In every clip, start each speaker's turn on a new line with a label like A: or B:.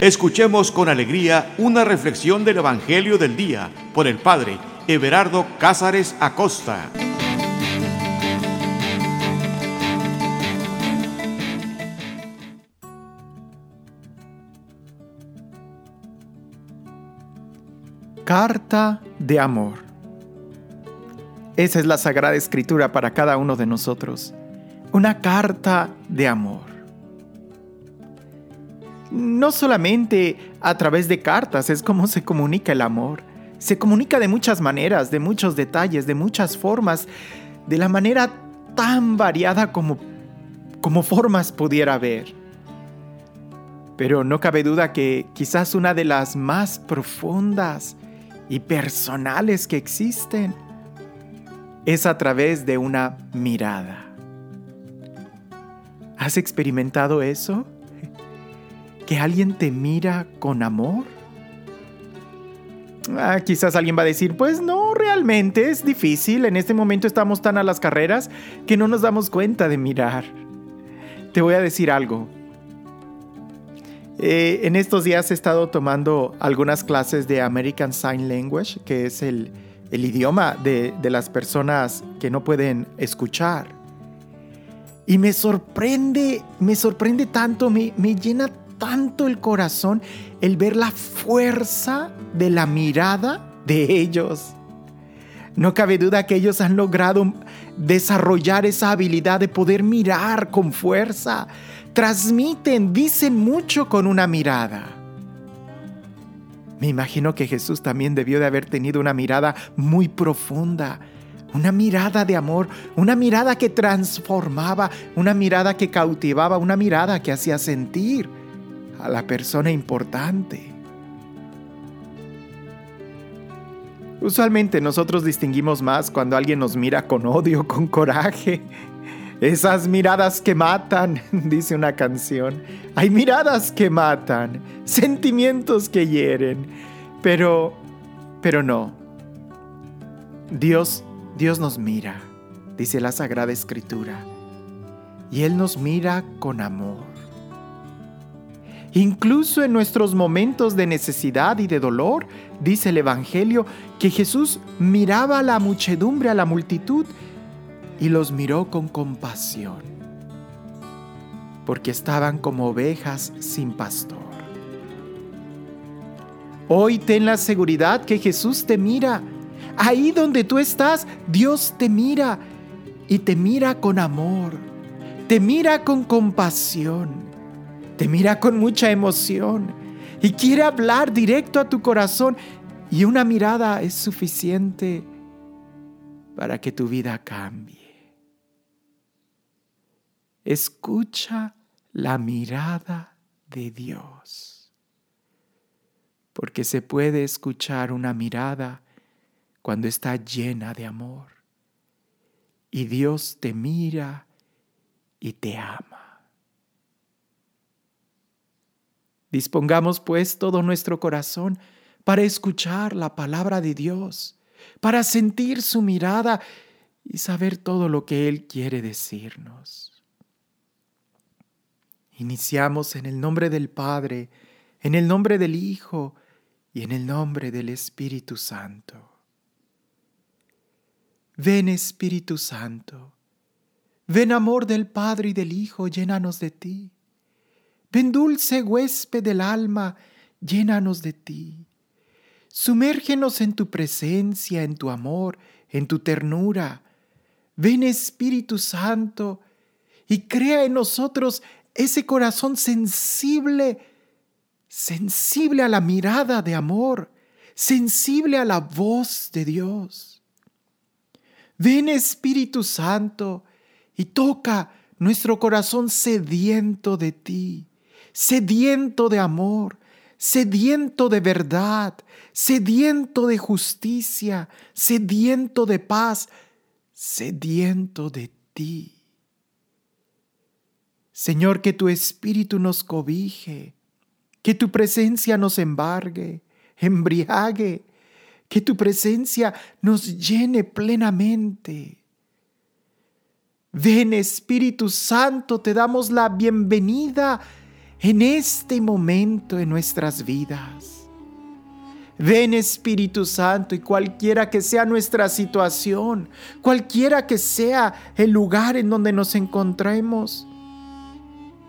A: Escuchemos con alegría una reflexión del Evangelio del Día por el Padre Everardo Cázares Acosta.
B: Carta de amor. Esa es la Sagrada Escritura para cada uno de nosotros. Una carta de amor no solamente a través de cartas es como se comunica el amor. Se comunica de muchas maneras, de muchos detalles, de muchas formas, de la manera tan variada como, como formas pudiera haber. Pero no cabe duda que quizás una de las más profundas y personales que existen es a través de una mirada. ¿Has experimentado eso? Que alguien te mira con amor? Ah, quizás alguien va a decir, pues no, realmente es difícil, en este momento estamos tan a las carreras que no nos damos cuenta de mirar. Te voy a decir algo. Eh, en estos días he estado tomando algunas clases de American Sign Language, que es el, idioma de, las personas que no pueden escuchar. Y me sorprende, me sorprende tanto, me, me llena tanto el corazón el ver la fuerza de la mirada de ellos. No cabe duda que ellos han logrado desarrollar esa habilidad de poder mirar con fuerza. Transmiten, dicen mucho con una mirada. Me imagino que Jesús también debió de haber tenido una mirada muy profunda, una mirada de amor, una mirada que transformaba, una mirada que cautivaba, una mirada que hacía sentir a la persona importante. Usualmente nosotros distinguimos más cuando alguien nos mira con odio, con coraje. Esas miradas que matan, dice una canción. Hay miradas que matan, sentimientos que hieren. Pero, pero no. Dios, Dios nos mira, dice la Sagrada Escritura. Y Él nos mira con amor. Incluso en nuestros momentos de necesidad y de dolor, dice el Evangelio, que Jesús miraba a la muchedumbre, a la multitud, y los miró con compasión, porque estaban como ovejas sin pastor. Hoy ten la seguridad que Jesús te mira. Ahí donde tú estás, Dios te mira y te mira con amor, te mira con compasión te mira con mucha emoción y quiere hablar directo a tu corazón y una mirada es suficiente para que tu vida cambie. Escucha la mirada de Dios, porque se puede escuchar una mirada cuando está llena de amor y Dios te mira y te ama. Dispongamos pues todo nuestro corazón para escuchar la palabra de Dios, para sentir su mirada y saber todo lo que Él quiere decirnos. Iniciamos en el nombre del Padre, en el nombre del Hijo y en el nombre del Espíritu Santo. Ven Espíritu Santo, ven amor del Padre y del Hijo, llénanos de ti. Ven dulce huésped del alma, llénanos de ti. Sumérgenos en tu presencia, en tu amor, en tu ternura. Ven Espíritu Santo y crea en nosotros ese corazón sensible, sensible a la mirada de amor, sensible a la voz de Dios. Ven Espíritu Santo y toca nuestro corazón sediento de ti sediento de amor, sediento de verdad, sediento de justicia, sediento de paz, sediento de ti. Señor, que tu espíritu nos cobije, que tu presencia nos embargue, embriague, que tu presencia nos llene plenamente. Ven Espíritu Santo, te damos la bienvenida en este momento en nuestras vidas. Ven Espíritu Santo y cualquiera que sea nuestra situación, cualquiera que sea el lugar en donde nos encontremos,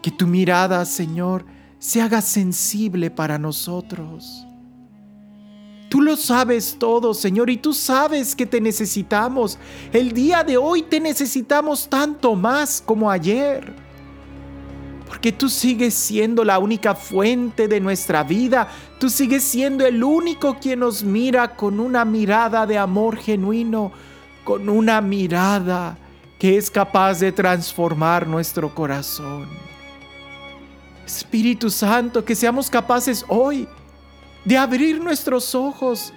B: que tu mirada, Señor, se haga sensible para nosotros. Tú lo sabes todo, Señor, y tú sabes que te necesitamos. El día de hoy te necesitamos tanto más como ayer. Porque tú sigues siendo la única fuente de nuestra vida. Tú sigues siendo el único quien nos mira con una mirada de amor genuino, con una mirada que es capaz de transformar nuestro corazón. Espíritu Santo, que seamos capaces hoy de abrir nuestros ojos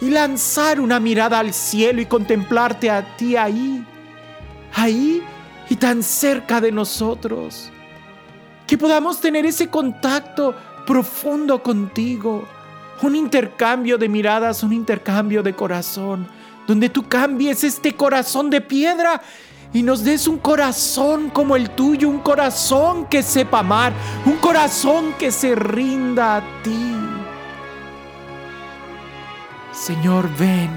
B: y lanzar una mirada al cielo y contemplarte a ti ahí, ahí y tan cerca de nosotros. Que podamos tener ese contacto profundo contigo, un intercambio de miradas, un intercambio de corazón, donde tú cambies este corazón de piedra y nos des un corazón como el tuyo, un corazón que sepa amar, un corazón que se rinda a ti. Señor, ven.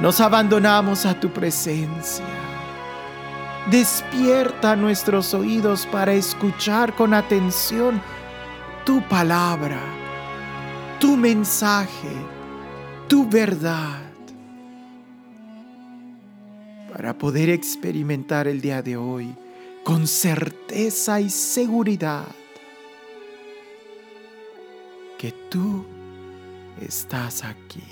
B: Nos abandonamos a tu presencia. Despierta nuestros oídos para escuchar con atención tu palabra, tu mensaje, tu verdad, para poder experimentar el día de hoy con certeza y seguridad que tú estás aquí.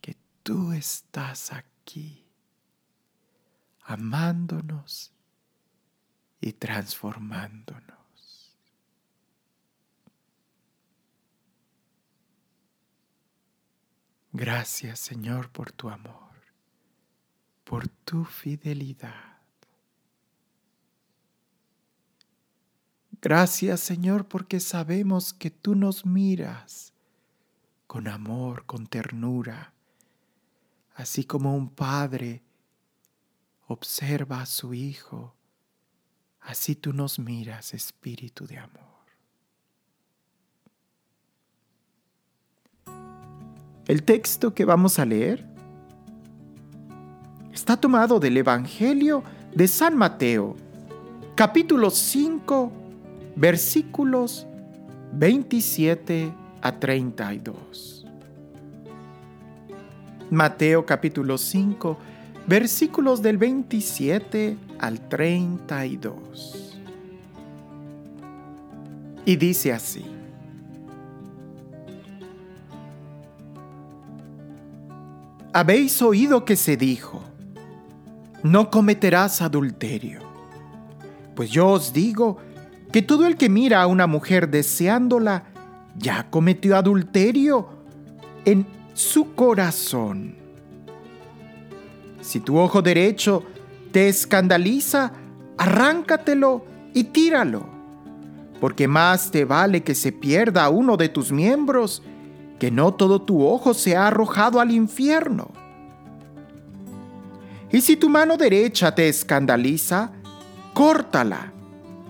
B: Que tú estás aquí, amándonos y transformándonos. Gracias Señor por tu amor, por tu fidelidad. Gracias Señor porque sabemos que tú nos miras con amor, con ternura, así como un padre observa a su hijo, así tú nos miras, Espíritu de amor. El texto que vamos a leer está tomado del Evangelio de San Mateo, capítulo 5, versículos 27 a 32. Mateo capítulo 5, versículos del 27 al 32. Y dice así. Habéis oído que se dijo, no cometerás adulterio. Pues yo os digo que todo el que mira a una mujer deseándola ya cometió adulterio en su corazón. Si tu ojo derecho te escandaliza, arráncatelo y tíralo, porque más te vale que se pierda uno de tus miembros que no todo tu ojo sea arrojado al infierno. Y si tu mano derecha te escandaliza, córtala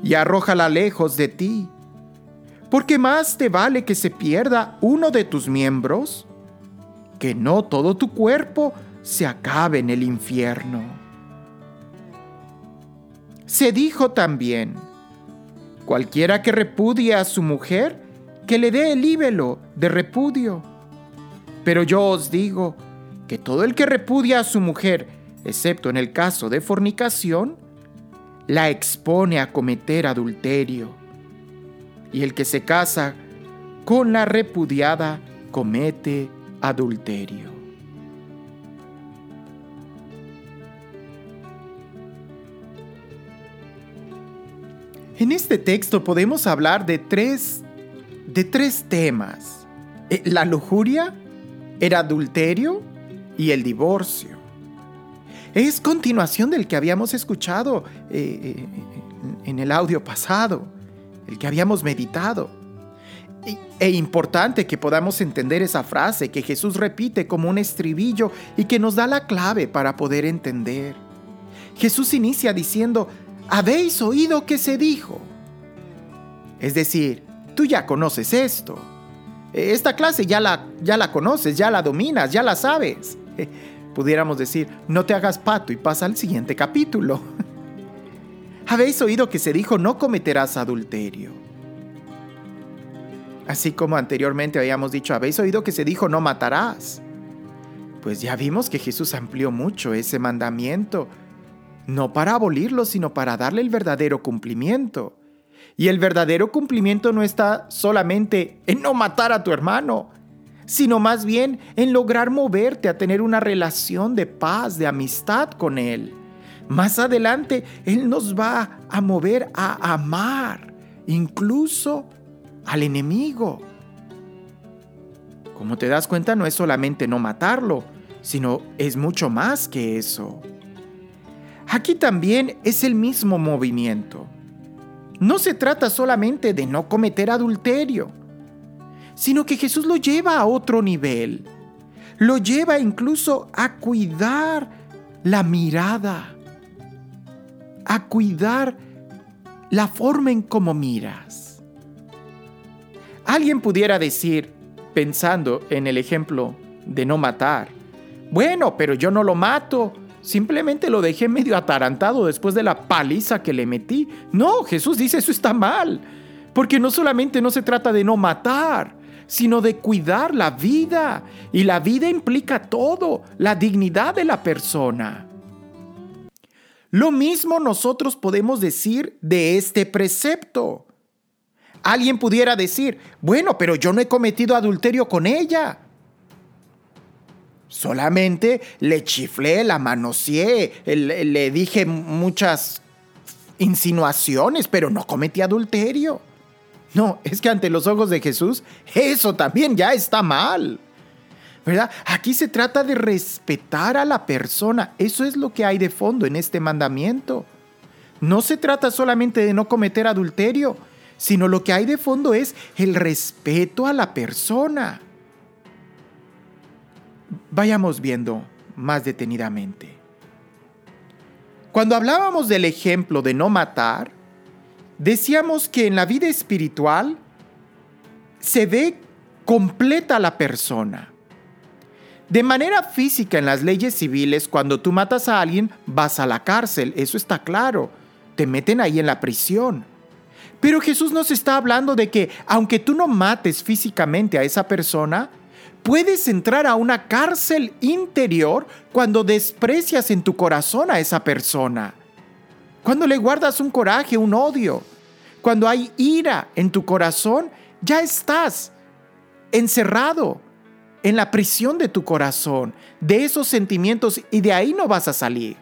B: y arrójala lejos de ti, porque más te vale que se pierda uno de tus miembros, que no todo tu cuerpo se acabe en el infierno. Se dijo también, cualquiera que repudie a su mujer, que le dé el líbelo de repudio. Pero yo os digo que todo el que repudia a su mujer, excepto en el caso de fornicación, la expone a cometer adulterio. Y el que se casa con la repudiada comete adulterio. En este texto podemos hablar de tres, de tres temas. Eh, la lujuria, el adulterio y el divorcio. Es continuación del que habíamos escuchado eh, eh, en el audio pasado, el que habíamos meditado. E importante que podamos entender esa frase que Jesús repite como un estribillo y que nos da la clave para poder entender. Jesús inicia diciendo, habéis oído que se dijo. Es decir, tú ya conoces esto. Esta clase ya la, ya la conoces, ya la dominas, ya la sabes. Pudiéramos decir, no te hagas pato y pasa al siguiente capítulo. Habéis oído que se dijo, no cometerás adulterio. Así como anteriormente habíamos dicho, habéis oído que se dijo, no matarás. Pues ya vimos que Jesús amplió mucho ese mandamiento, no para abolirlo, sino para darle el verdadero cumplimiento. Y el verdadero cumplimiento no está solamente en no matar a tu hermano, sino más bien en lograr moverte a tener una relación de paz, de amistad con Él. Más adelante, Él nos va a mover a amar, incluso al enemigo. Como te das cuenta, no es solamente no matarlo, sino es mucho más que eso. Aquí también es el mismo movimiento. No se trata solamente de no cometer adulterio, sino que Jesús lo lleva a otro nivel. Lo lleva incluso a cuidar la mirada, a cuidar la forma en cómo miras. Alguien pudiera decir, pensando en el ejemplo de no matar, bueno, pero yo no lo mato, simplemente lo dejé medio atarantado después de la paliza que le metí. No, Jesús dice eso está mal, porque no solamente no se trata de no matar, sino de cuidar la vida. Y la vida implica todo, la dignidad de la persona. Lo mismo nosotros podemos decir de este precepto. Alguien pudiera decir, bueno, pero yo no he cometido adulterio con ella. Solamente le chiflé, la manoseé, le, le dije muchas insinuaciones, pero no cometí adulterio. No, es que ante los ojos de Jesús eso también ya está mal. ¿verdad? Aquí se trata de respetar a la persona. Eso es lo que hay de fondo en este mandamiento. No se trata solamente de no cometer adulterio, sino lo que hay de fondo es el respeto a la persona. Vayamos viendo más detenidamente. Cuando hablábamos del ejemplo de no matar, decíamos que en la vida espiritual se ve completa la persona. De manera física en las leyes civiles, cuando tú matas a alguien, vas a la cárcel, eso está claro, te meten ahí en la prisión. Pero Jesús nos está hablando de que aunque tú no mates físicamente a esa persona, puedes entrar a una cárcel interior cuando desprecias en tu corazón a esa persona. Cuando le guardas un coraje, un odio, cuando hay ira en tu corazón, ya estás encerrado en la prisión de tu corazón, de esos sentimientos y de ahí no vas a salir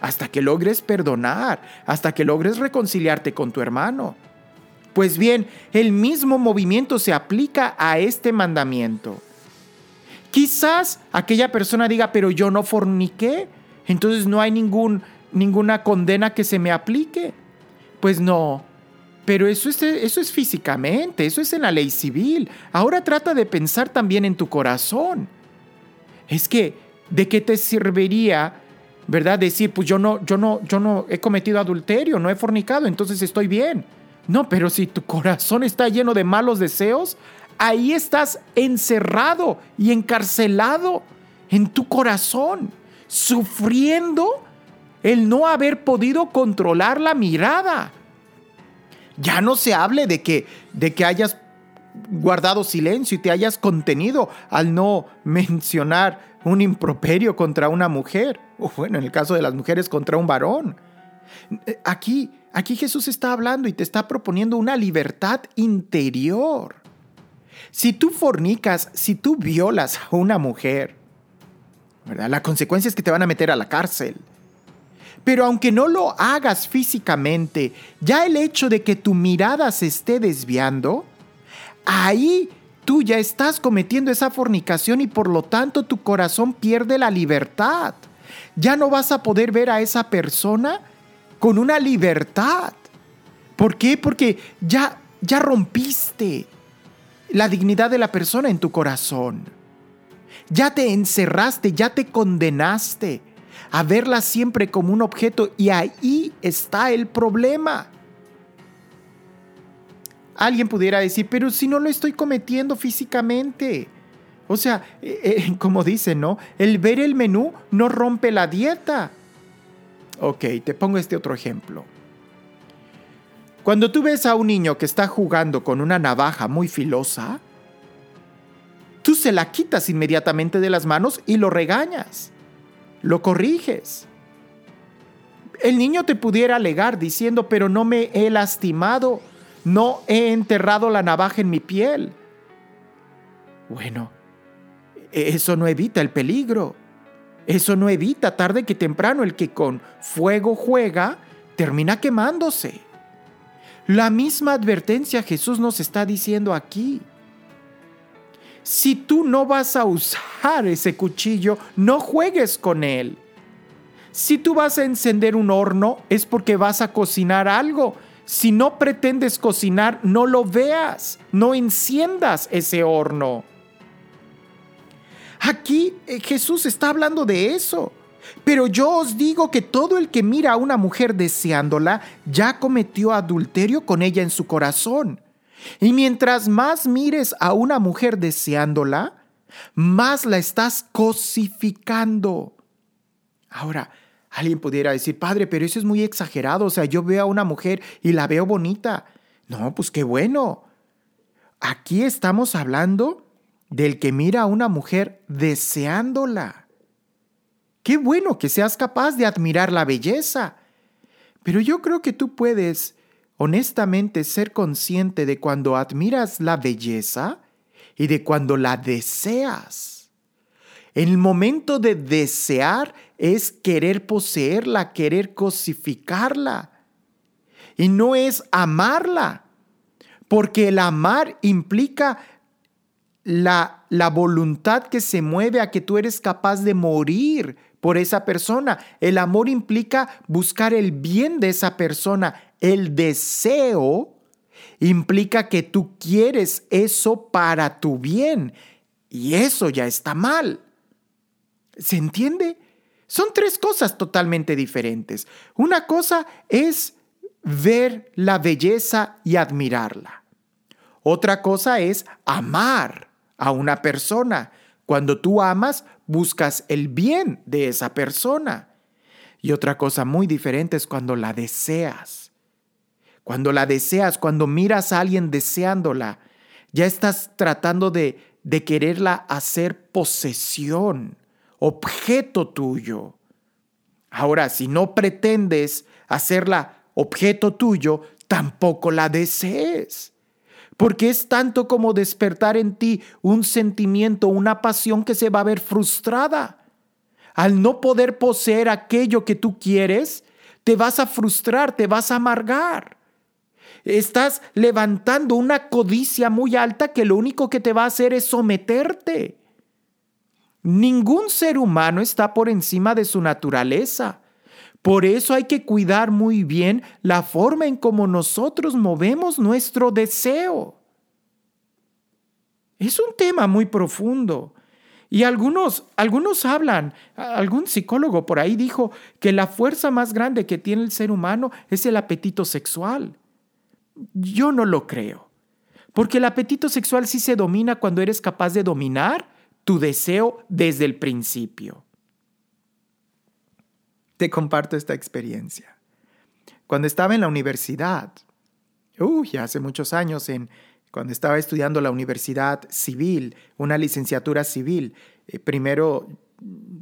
B: hasta que logres perdonar, hasta que logres reconciliarte con tu hermano. Pues bien, el mismo movimiento se aplica a este mandamiento. Quizás aquella persona diga, pero yo no forniqué, entonces no hay ningún, ninguna condena que se me aplique. Pues no, pero eso es, eso es físicamente, eso es en la ley civil. Ahora trata de pensar también en tu corazón. Es que, ¿de qué te serviría, verdad? Decir, pues yo no, yo no, yo no he cometido adulterio, no he fornicado, entonces estoy bien. No, pero si tu corazón está lleno de malos deseos, ahí estás encerrado y encarcelado en tu corazón, sufriendo el no haber podido controlar la mirada ya no se hable de que, de que hayas guardado silencio y te hayas contenido al no mencionar un improperio contra una mujer, o bueno, en el caso de las mujeres contra un varón. Aquí, aquí Jesús está hablando y te está proponiendo una libertad interior. Si tú fornicas, si tú violas a una mujer, ¿verdad? La consecuencia es que te van a meter a la cárcel. Pero aunque no lo hagas físicamente, ya el hecho de que tu mirada se esté desviando, ahí tú ya estás cometiendo esa fornicación y por lo tanto tu corazón pierde la libertad. Ya no vas a poder ver a esa persona con una libertad. ¿Por qué? Porque ya ya rompiste la dignidad de la persona en tu corazón. Ya te encerraste, ya te condenaste a verla siempre como un objeto y ahí está el problema. Alguien pudiera decir, pero si no lo estoy cometiendo físicamente. O sea, eh, eh, como dicen, ¿no? El ver el menú no rompe la dieta. Ok, te pongo este otro ejemplo. Cuando tú ves a un niño que está jugando con una navaja muy filosa, tú se la quitas inmediatamente de las manos y lo regañas, lo corriges. El niño te pudiera alegar diciendo, pero no me he lastimado, no he enterrado la navaja en mi piel. Bueno, eso no evita el peligro. Eso no evita tarde que temprano el que con fuego juega termina quemándose. La misma advertencia Jesús nos está diciendo aquí. Si tú no vas a usar ese cuchillo, no juegues con él. Si tú vas a encender un horno, es porque vas a cocinar algo. Si no pretendes cocinar, no lo veas, no enciendas ese horno. Aquí eh, Jesús está hablando de eso. Pero yo os digo que todo el que mira a una mujer deseándola ya cometió adulterio con ella en su corazón. Y mientras más mires a una mujer deseándola, más la estás cosificando. Ahora, alguien pudiera decir, padre, pero eso es muy exagerado. O sea, yo veo a una mujer y la veo bonita. No, pues qué bueno. Aquí estamos hablando del que mira a una mujer deseándola. Qué bueno que seas capaz de admirar la belleza. Pero yo creo que tú puedes honestamente ser consciente de cuando admiras la belleza y de cuando la deseas. El momento de desear es querer poseerla, querer cosificarla. Y no es amarla, porque el amar implica la, la voluntad que se mueve a que tú eres capaz de morir por esa persona. El amor implica buscar el bien de esa persona. El deseo implica que tú quieres eso para tu bien. Y eso ya está mal. ¿Se entiende? Son tres cosas totalmente diferentes. Una cosa es ver la belleza y admirarla. Otra cosa es amar a una persona. Cuando tú amas, buscas el bien de esa persona. Y otra cosa muy diferente es cuando la deseas. Cuando la deseas, cuando miras a alguien deseándola, ya estás tratando de, de quererla hacer posesión, objeto tuyo. Ahora, si no pretendes hacerla objeto tuyo, tampoco la desees porque es tanto como despertar en ti un sentimiento, una pasión que se va a ver frustrada. Al no poder poseer aquello que tú quieres, te vas a frustrar, te vas a amargar. Estás levantando una codicia muy alta que lo único que te va a hacer es someterte. Ningún ser humano está por encima de su naturaleza. Por eso hay que cuidar muy bien la forma en cómo nosotros movemos nuestro deseo. Es un tema muy profundo. Y algunos, algunos hablan, algún psicólogo por ahí dijo que la fuerza más grande que tiene el ser humano es el apetito sexual. Yo no lo creo. Porque el apetito sexual sí se domina cuando eres capaz de dominar tu deseo desde el principio comparto esta experiencia. Cuando estaba en la universidad, uy, hace muchos años, en, cuando estaba estudiando la universidad civil, una licenciatura civil, eh, primero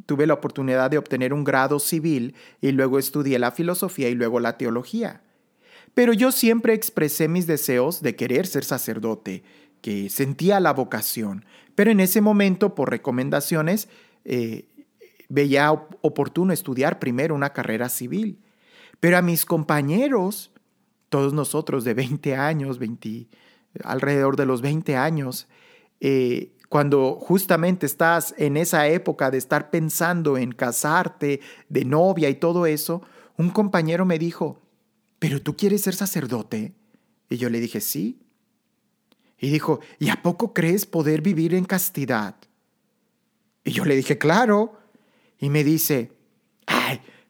B: tuve la oportunidad de obtener un grado civil y luego estudié la filosofía y luego la teología. Pero yo siempre expresé mis deseos de querer ser sacerdote, que sentía la vocación, pero en ese momento, por recomendaciones, eh, veía oportuno estudiar primero una carrera civil. Pero a mis compañeros, todos nosotros de 20 años, 20, alrededor de los 20 años, eh, cuando justamente estás en esa época de estar pensando en casarte, de novia y todo eso, un compañero me dijo, ¿pero tú quieres ser sacerdote? Y yo le dije, sí. Y dijo, ¿y a poco crees poder vivir en castidad? Y yo le dije, claro y me dice,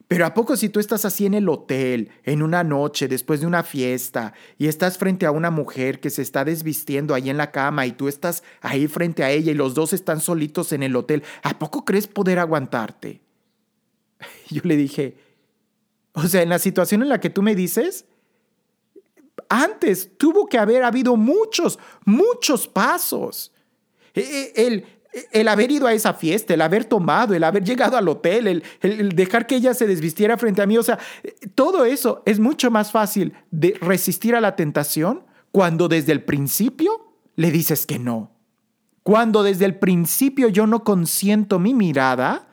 B: Pero ¿a poco si tú estás así en el hotel, en una noche, después de una fiesta, y estás frente a una mujer que se está desvistiendo ahí en la cama y tú estás ahí frente a ella y los dos están solitos en el hotel, ¿a poco crees poder aguantarte? Yo le dije, o sea, en la situación en la que tú me dices, antes tuvo que haber habido muchos, muchos pasos. E, e, el, el haber ido a esa fiesta, el haber tomado, el haber llegado al hotel, el, dejar que ella se desvistiera frente a mí, o sea, todo eso es mucho más fácil de resistir a la tentación cuando desde el principio le dices que no. Cuando desde el principio yo no consiento mi mirada,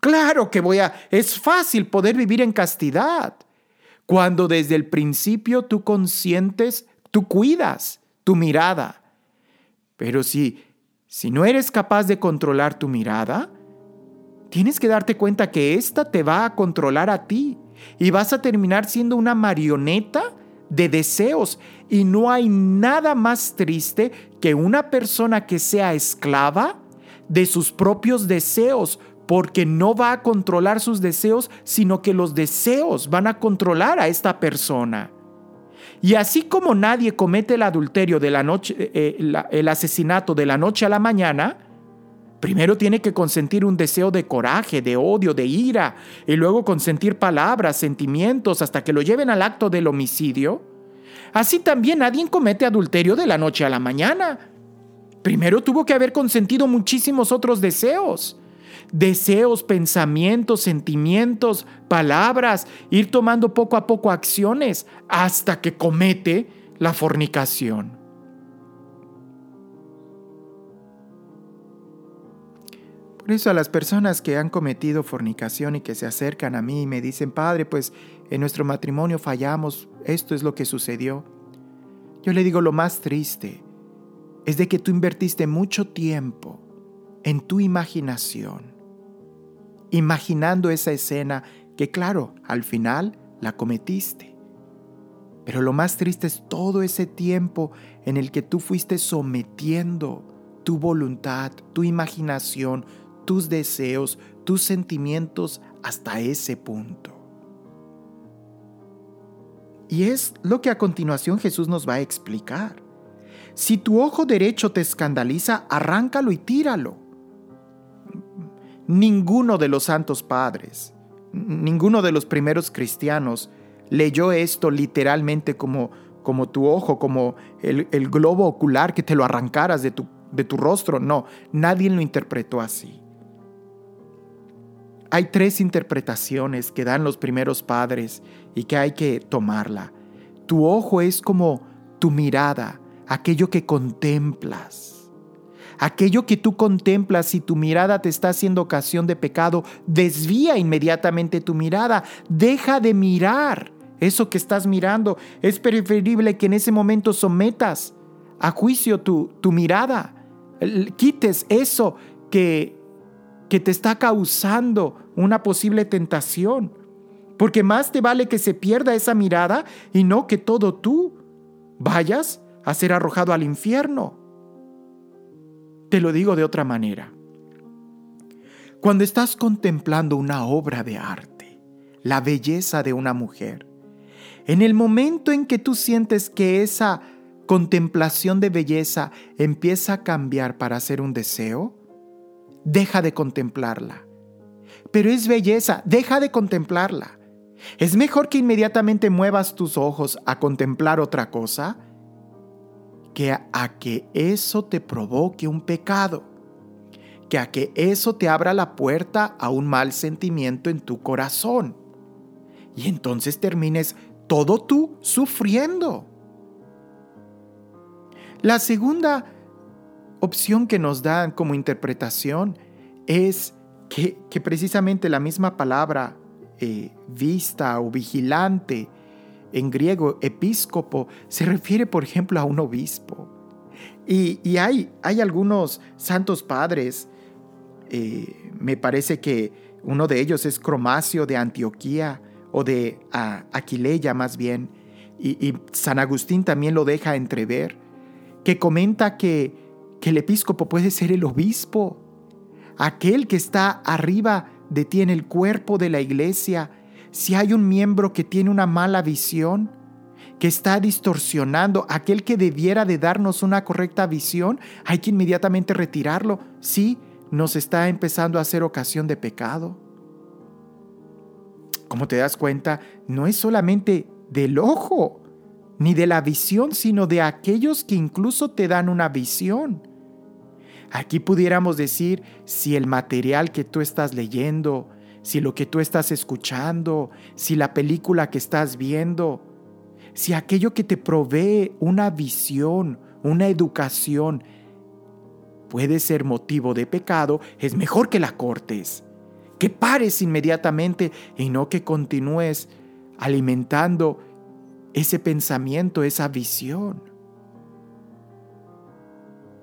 B: claro que voy a, es fácil poder vivir en castidad. Cuando desde el principio tú consientes, tú cuidas tu mirada. Pero si si no eres capaz de controlar tu mirada, tienes que darte cuenta que ésta te va a controlar a ti y vas a terminar siendo una marioneta de deseos. Y no hay nada más triste que una persona que sea esclava de sus propios deseos, porque no va a controlar sus deseos, sino que los deseos van a controlar a esta persona. Y así como nadie comete el adulterio de la noche, eh, eh, el asesinato de la noche a la mañana, primero tiene que consentir un deseo de coraje, de odio, de ira, y luego consentir palabras, sentimientos, hasta que lo lleven al acto del homicidio. Así también nadie comete adulterio de la noche a la mañana. Primero tuvo que haber consentido muchísimos otros deseos deseos, pensamientos, sentimientos, palabras, ir tomando poco a poco acciones hasta que comete la fornicación. Por eso a las personas que han cometido fornicación y que se acercan a mí y me dicen, Padre, pues en nuestro matrimonio fallamos, esto es lo que sucedió. Yo le digo, lo más triste es de que tú invertiste mucho tiempo en tu imaginación imaginando esa escena que claro, al final la cometiste. Pero lo más triste es todo ese tiempo en el que tú fuiste sometiendo tu voluntad, tu imaginación, tus deseos, tus sentimientos hasta ese punto. Y es lo que a continuación Jesús nos va a explicar. Si tu ojo derecho te escandaliza, arráncalo y tíralo. Ninguno de los santos padres, ninguno de los primeros cristianos leyó esto literalmente como, como tu ojo, como el, globo ocular que te lo arrancaras de tu, de tu rostro. No, nadie lo interpretó así. Hay tres interpretaciones que dan los primeros padres y que hay que tomarla. Tu ojo es como tu mirada, aquello que contemplas Aquello que tú contemplas y tu mirada te está haciendo ocasión de pecado, desvía inmediatamente tu mirada. Deja de mirar eso que estás mirando. Es preferible que en ese momento sometas a juicio tu, tu mirada. Quites eso que, que te está causando una posible tentación. Porque más te vale que se pierda esa mirada y no que todo tú vayas a ser arrojado al infierno. Te lo digo de otra manera. Cuando estás contemplando una obra de arte, la belleza de una mujer, en el momento en que tú sientes que esa contemplación de belleza empieza a cambiar para ser un deseo, deja de contemplarla. Pero es belleza, deja de contemplarla. Es mejor que inmediatamente muevas tus ojos a contemplar otra cosa que a que eso te provoque un pecado, que a que eso te abra la puerta a un mal sentimiento en tu corazón. Y entonces termines todo tú sufriendo. La segunda opción que nos dan como interpretación es que, precisamente la misma palabra eh, vista o vigilante en griego episcopo se refiere, por ejemplo, a un obispo. Y, hay, algunos santos padres, eh, me parece que uno de ellos es Cromacio de Antioquía o de Aquileia más bien, y, San Agustín también lo deja entrever, que comenta que, que el episcopo puede ser el obispo, aquel que está arriba de ti en el cuerpo de la iglesia, si hay un miembro que tiene una mala visión, que está distorsionando, aquel que debiera de darnos una correcta visión, hay que inmediatamente retirarlo. Sí, nos está empezando a hacer ocasión de pecado. Como te das cuenta, no es solamente del ojo, ni de la visión, sino de aquellos que incluso te dan una visión. Aquí pudiéramos decir si el material que tú estás leyendo, si lo que tú estás escuchando, si la película que estás viendo, si aquello que te provee una visión, una educación, puede ser motivo de pecado, es mejor que la cortes, que pares inmediatamente y no que continúes alimentando ese pensamiento, esa visión.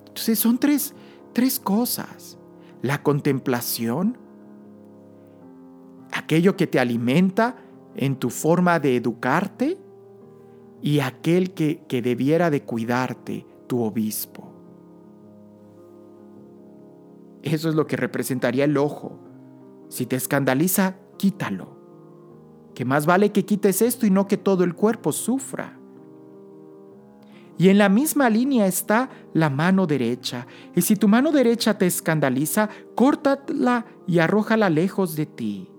B: Entonces son tres, tres cosas. La contemplación, aquello que te alimenta en tu forma de educarte y aquel que, que debiera de cuidarte, tu obispo. Eso es lo que representaría el ojo. Si te escandaliza, quítalo. Que más vale que quites esto y no que todo el cuerpo sufra. Y en la misma línea está la mano derecha. Y si tu mano derecha te escandaliza, córtala y arrójala lejos de ti.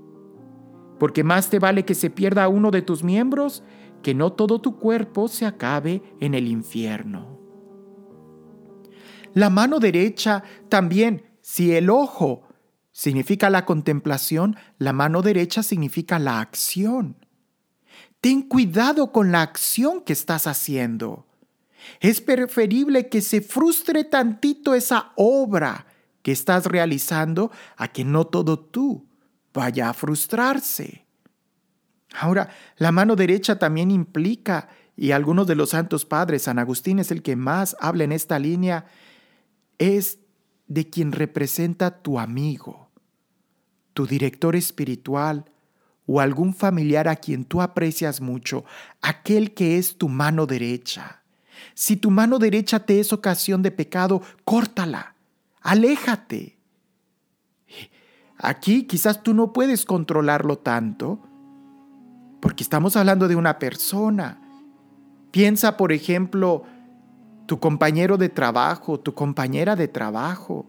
B: Porque más te vale que se pierda uno de tus miembros que no todo tu cuerpo se acabe en el infierno. La mano derecha también, si el ojo significa la contemplación, la mano derecha significa la acción. Ten cuidado con la acción que estás haciendo. Es preferible que se frustre tantito esa obra que estás realizando a que no todo tú vaya a frustrarse. Ahora, la mano derecha también implica, y algunos de los santos padres, San Agustín es el que más habla en esta línea, es de quien representa tu amigo, tu director espiritual o algún familiar a quien tú aprecias mucho, aquel que es tu mano derecha. Si tu mano derecha te es ocasión de pecado, córtala, aléjate. Aquí quizás tú no puedes controlarlo tanto, porque estamos hablando de una persona. Piensa, por ejemplo, tu compañero de trabajo, tu compañera de trabajo.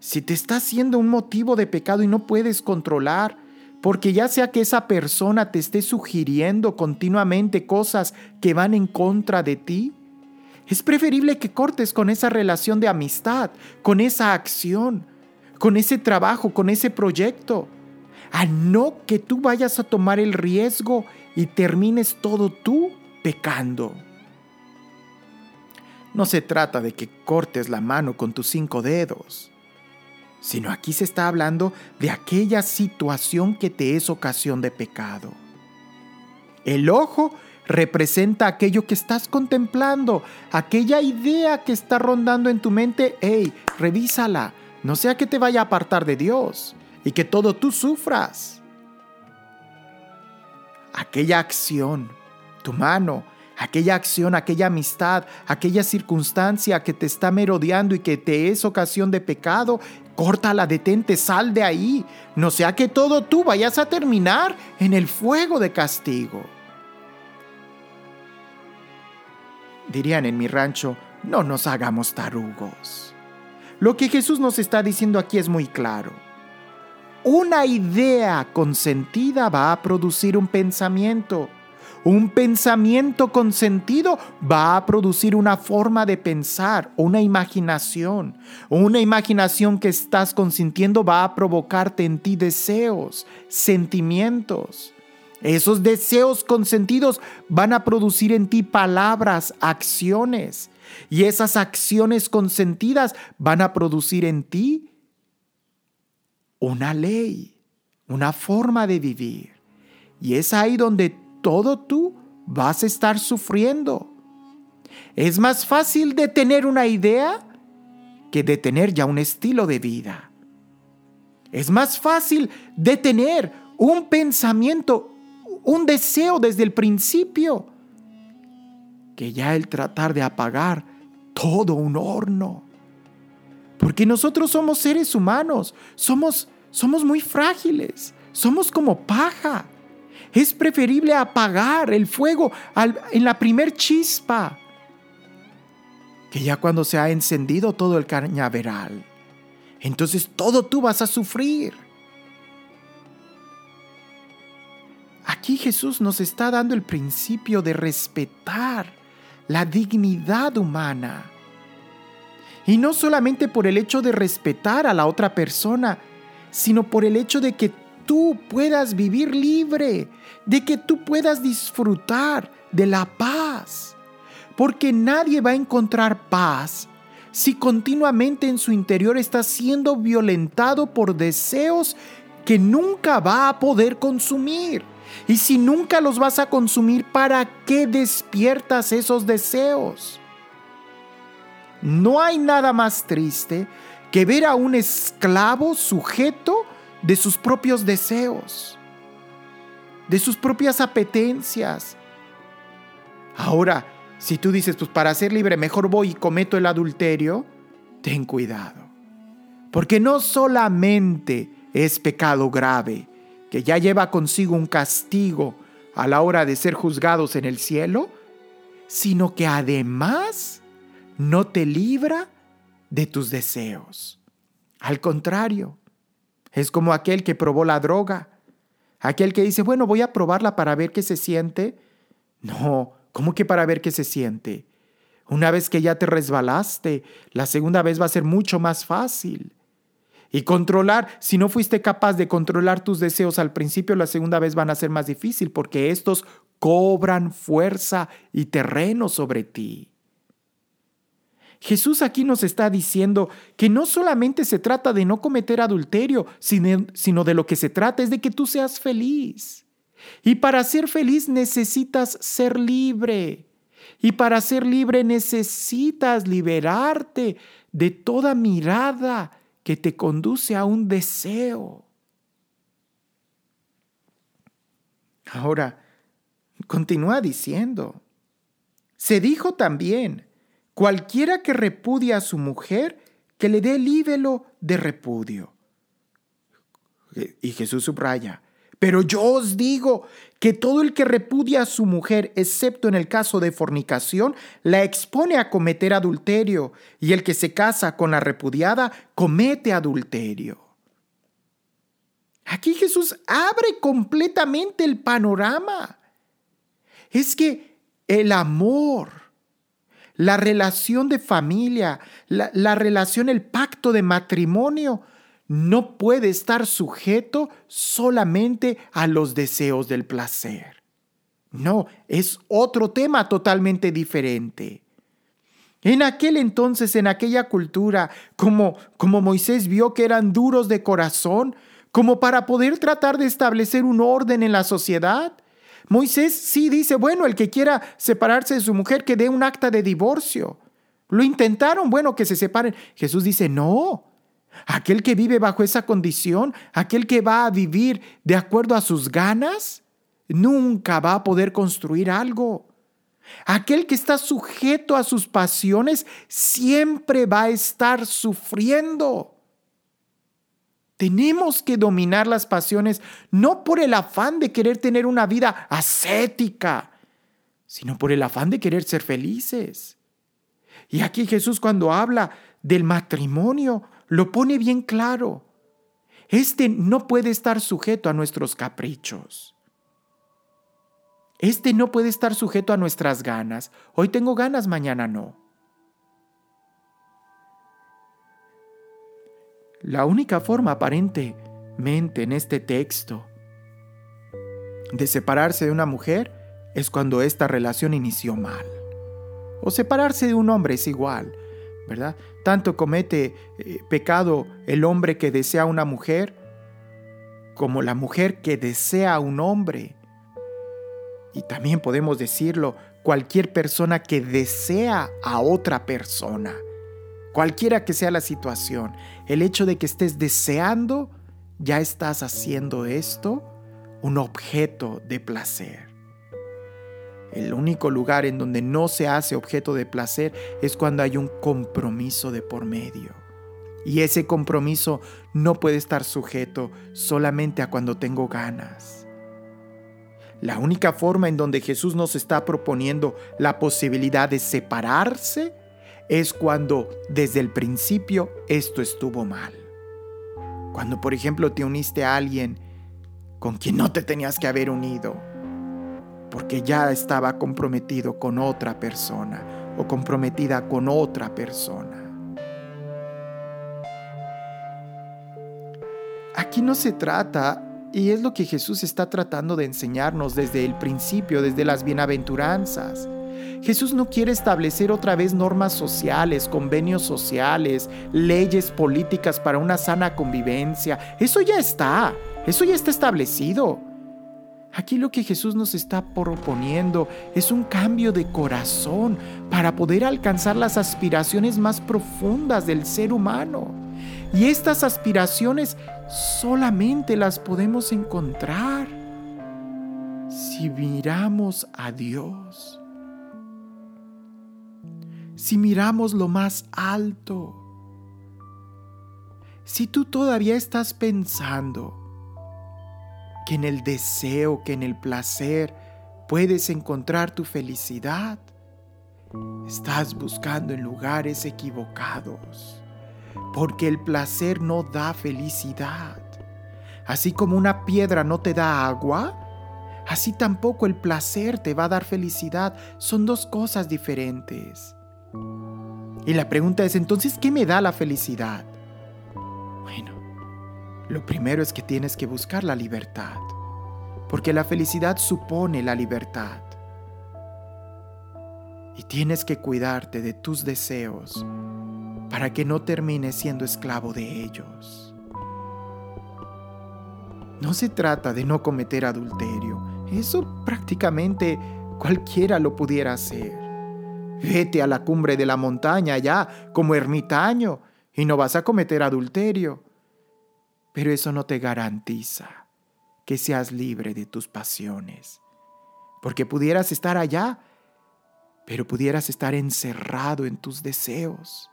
B: Si te está haciendo un motivo de pecado y no puedes controlar, porque ya sea que esa persona te esté sugiriendo continuamente cosas que van en contra de ti, es preferible que cortes con esa relación de amistad, con esa acción, con ese trabajo, con ese proyecto, a no que tú vayas a tomar el riesgo y termines todo tú pecando. No se trata de que cortes la mano con tus cinco dedos, sino aquí se está hablando de aquella situación que te es ocasión de pecado. El ojo representa aquello que estás contemplando, aquella idea que está rondando en tu mente, hey, revísala, no sea que te vaya a apartar de Dios y que todo tú sufras. Aquella acción, tu mano, aquella acción, aquella amistad, aquella circunstancia que te está merodeando y que te es ocasión de pecado, córtala, detente, sal de ahí, no sea que todo tú vayas a terminar en el fuego de castigo. Dirían en mi rancho, no nos hagamos tarugos. Lo que Jesús nos está diciendo aquí es muy claro. Una idea consentida va a producir un pensamiento. Un pensamiento consentido va a producir una forma de pensar, una imaginación. Una imaginación que estás consintiendo va a provocarte en ti deseos, sentimientos. Esos deseos consentidos van a producir en ti palabras, acciones. Y esas acciones consentidas van a producir en ti una ley, una forma de vivir. Y es ahí donde todo tú vas a estar sufriendo. Es más fácil de tener una idea que de tener ya un estilo de vida. Es más fácil de tener un pensamiento un deseo desde el principio, que ya el tratar de apagar todo un horno. Porque nosotros somos seres humanos, somos, somos muy frágiles, somos como paja. Es preferible apagar el fuego en la primer chispa que ya cuando se ha encendido todo el cañaveral. Entonces todo tú vas a sufrir. Aquí Jesús nos está dando el principio de respetar la dignidad humana. Y no solamente por el hecho de respetar a la otra persona, sino por el hecho de que tú puedas vivir libre, de que tú puedas disfrutar de la paz. Porque nadie va a encontrar paz si continuamente en su interior está siendo violentado por deseos que nunca va a poder consumir. Y si nunca los vas a consumir, ¿para qué despiertas esos deseos? No hay nada más triste que ver a un esclavo sujeto de sus propios deseos, de sus propias apetencias. Ahora, si tú dices, pues para ser libre mejor voy y cometo el adulterio, ten cuidado. Porque no solamente es pecado grave, que ya lleva consigo un castigo a la hora de ser juzgados en el cielo, sino que además no te libra de tus deseos. Al contrario, es como aquel que probó la droga, aquel que dice, bueno, voy a probarla para ver qué se siente. No, ¿cómo que para ver qué se siente? Una vez que ya te resbalaste, la segunda vez va a ser mucho más fácil. Y controlar, si no fuiste capaz de controlar tus deseos al principio, la segunda vez van a ser más difícil porque estos cobran fuerza y terreno sobre ti. Jesús aquí nos está diciendo que no solamente se trata de no cometer adulterio, sino de lo que se trata es de que tú seas feliz. Y para ser feliz necesitas ser libre. Y para ser libre necesitas liberarte de toda mirada que te conduce a un deseo. Ahora, continúa diciendo, se dijo también, cualquiera que repudia a su mujer, que le dé líbelo de repudio. Y Jesús subraya, pero yo os digo que todo el que repudia a su mujer, excepto en el caso de fornicación, la expone a cometer adulterio, y el que se casa con la repudiada comete adulterio. Aquí Jesús abre completamente el panorama. Es que el amor, la relación de familia, la, la relación, el pacto de matrimonio, no puede estar sujeto solamente a los deseos del placer. No, es otro tema totalmente diferente. En aquel entonces, en aquella cultura, como, como Moisés vio que eran duros de corazón, como para poder tratar de establecer un orden en la sociedad, Moisés sí dice, bueno, el que quiera separarse de su mujer, que dé un acta de divorcio. Lo intentaron, bueno, que se separen. Jesús dice, no, Aquel que vive bajo esa condición, aquel que va a vivir de acuerdo a sus ganas, nunca va a poder construir algo. Aquel que está sujeto a sus pasiones siempre va a estar sufriendo. Tenemos que dominar las pasiones no por el afán de querer tener una vida ascética, sino por el afán de querer ser felices. Y aquí Jesús cuando habla del matrimonio, lo pone bien claro. Este no puede estar sujeto a nuestros caprichos. Este no puede estar sujeto a nuestras ganas. Hoy tengo ganas, mañana no. La única forma aparentemente en este texto de separarse de una mujer es cuando esta relación inició mal. O separarse de un hombre es igual. Tanto comete eh, pecado el hombre que desea a una mujer como la mujer que desea a un hombre. Y también podemos decirlo, cualquier persona que desea a otra persona, cualquiera que sea la situación, el hecho de que estés deseando, ya estás haciendo esto un objeto de placer. El único lugar en donde no se hace objeto de placer es cuando hay un compromiso de por medio. Y ese compromiso no puede estar sujeto solamente a cuando tengo ganas. La única forma en donde Jesús nos está proponiendo la posibilidad de separarse es cuando desde el principio esto estuvo mal. Cuando por ejemplo te uniste a alguien con quien no te tenías que haber unido, porque ya estaba comprometido con otra persona o comprometida con otra persona. Aquí no se trata, y es lo que Jesús está tratando de enseñarnos desde el principio, desde las bienaventuranzas. Jesús no quiere establecer otra vez normas sociales, convenios sociales, leyes políticas para una sana convivencia. Eso ya está, eso ya está establecido. Aquí lo que Jesús nos está proponiendo es un cambio de corazón para poder alcanzar las aspiraciones más profundas del ser humano. Y estas aspiraciones solamente las podemos encontrar si miramos a Dios. Si miramos lo más alto. Si tú todavía estás pensando que en el deseo, que en el placer puedes encontrar tu felicidad, estás buscando en lugares equivocados, porque el placer no da felicidad. Así como una piedra no te da agua, así tampoco el placer te va a dar felicidad. Son dos cosas diferentes. Y la pregunta es entonces, ¿qué me da la felicidad? Lo primero es que tienes que buscar la libertad, porque la felicidad supone la libertad. Y tienes que cuidarte de tus deseos para que no termines siendo esclavo de ellos. No se trata de no cometer adulterio, eso prácticamente cualquiera lo pudiera hacer. Vete a la cumbre de la montaña ya como ermitaño y no vas a cometer adulterio pero eso no te garantiza que seas libre de tus pasiones, porque pudieras estar allá, pero pudieras estar encerrado en tus deseos,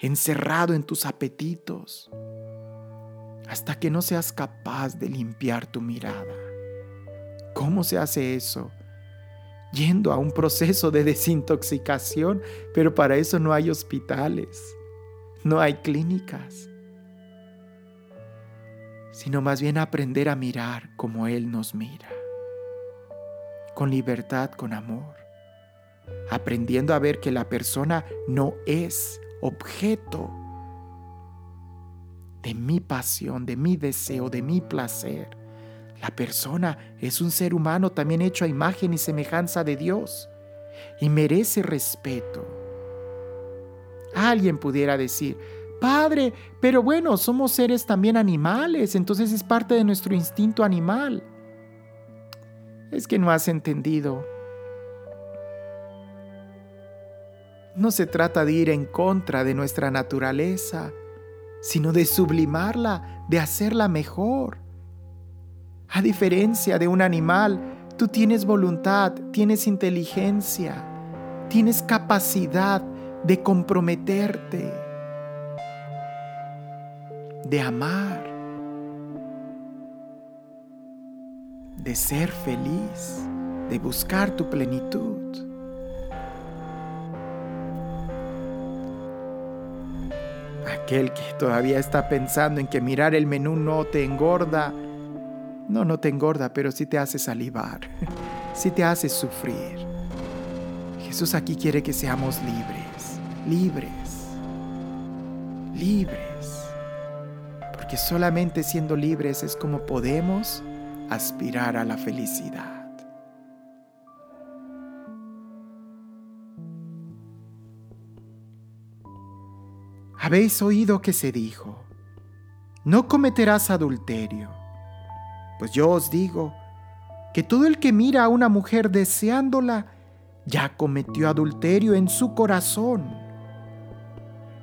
B: encerrado en tus apetitos, hasta que no seas capaz de limpiar tu mirada. ¿Cómo se hace eso? Yendo a un proceso de desintoxicación, pero para eso no hay hospitales, no hay clínicas sino más bien aprender a mirar como Él nos mira, con libertad, con amor, aprendiendo a ver que la persona no es objeto de mi pasión, de mi deseo, de mi placer. La persona es un ser humano también hecho a imagen y semejanza de Dios y merece respeto. Alguien pudiera decir, Padre, pero bueno, somos seres también animales, entonces es parte de nuestro instinto animal. Es que no has entendido. No se trata de ir en contra de nuestra naturaleza, sino de sublimarla, de hacerla mejor. A diferencia de un animal, tú tienes voluntad, tienes inteligencia, tienes capacidad de comprometerte de amar, de ser feliz, de buscar tu plenitud. Aquel que todavía está pensando en que mirar el menú no te engorda, no, no te engorda, pero sí te hace salivar, sí te hace sufrir. Jesús aquí quiere que seamos libres, libres, libres porque solamente siendo libres es como podemos aspirar a la felicidad. Habéis oído que se dijo, no cometerás adulterio. Pues yo os digo que todo el que mira a una mujer deseándola, ya cometió adulterio en su corazón.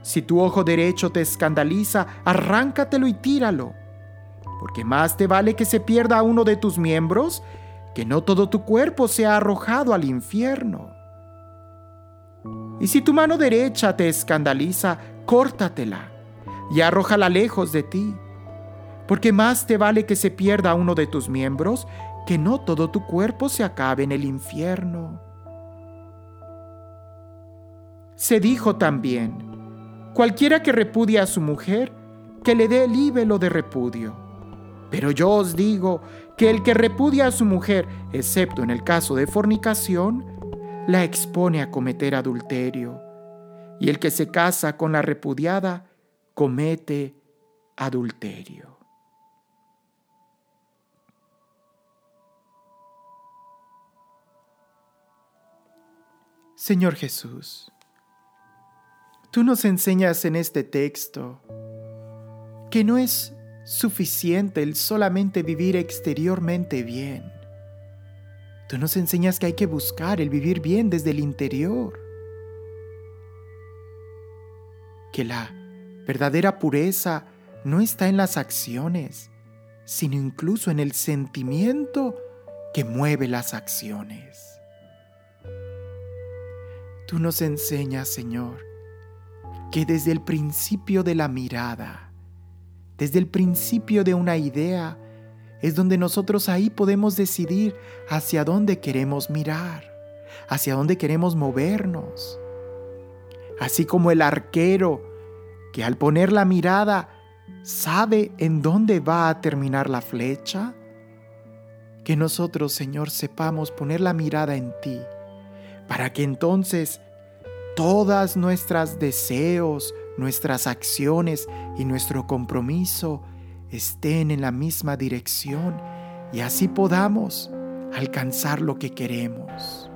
B: Si tu ojo derecho te escandaliza, arráncatelo y tíralo, porque más te vale que se pierda uno de tus miembros que no todo tu cuerpo sea arrojado al infierno. Y si tu mano derecha te escandaliza, córtatela y arrójala lejos de ti, porque más te vale que se pierda uno de tus miembros que no todo tu cuerpo se acabe en el infierno. Se dijo también, cualquiera que repudia a su mujer, que le dé el de repudio. Pero yo os digo que el que repudia a su mujer, excepto en el caso de fornicación, la expone a cometer adulterio. Y el que se casa con la repudiada, comete adulterio. Señor Jesús, tú nos enseñas en este texto que no es suficiente el solamente vivir exteriormente bien. Tú nos enseñas que hay que buscar el vivir bien desde el interior. Que la verdadera pureza no está en las acciones, sino incluso en el sentimiento que mueve las acciones. Tú nos enseñas, Señor, que desde el principio de la mirada, desde el principio de una idea, es donde nosotros ahí podemos decidir hacia dónde queremos mirar, hacia dónde queremos movernos. Así como el arquero, que al poner la mirada sabe en dónde va a terminar la flecha, que nosotros, Señor, sepamos poner la mirada en ti para que entonces todas nuestras deseos, nuestras acciones y nuestro compromiso estén en la misma dirección y así podamos alcanzar lo que queremos.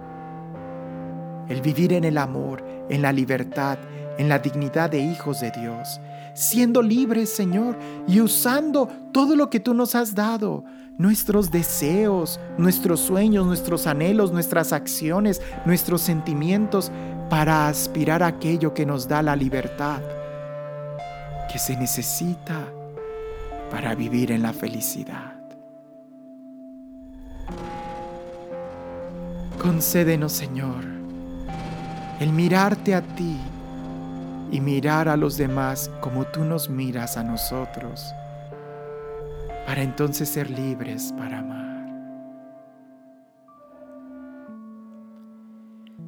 B: El vivir en el amor, en la libertad, en la dignidad de hijos de Dios, siendo libres, Señor, y usando todo lo que tú nos has dado, nuestros deseos, nuestros sueños, nuestros anhelos, nuestras acciones, nuestros sentimientos, para aspirar a aquello que nos da la libertad, que se necesita para vivir en la felicidad. Concédenos, Señor, el mirarte a ti y mirar a los demás como tú nos miras a nosotros para entonces ser libres para amar.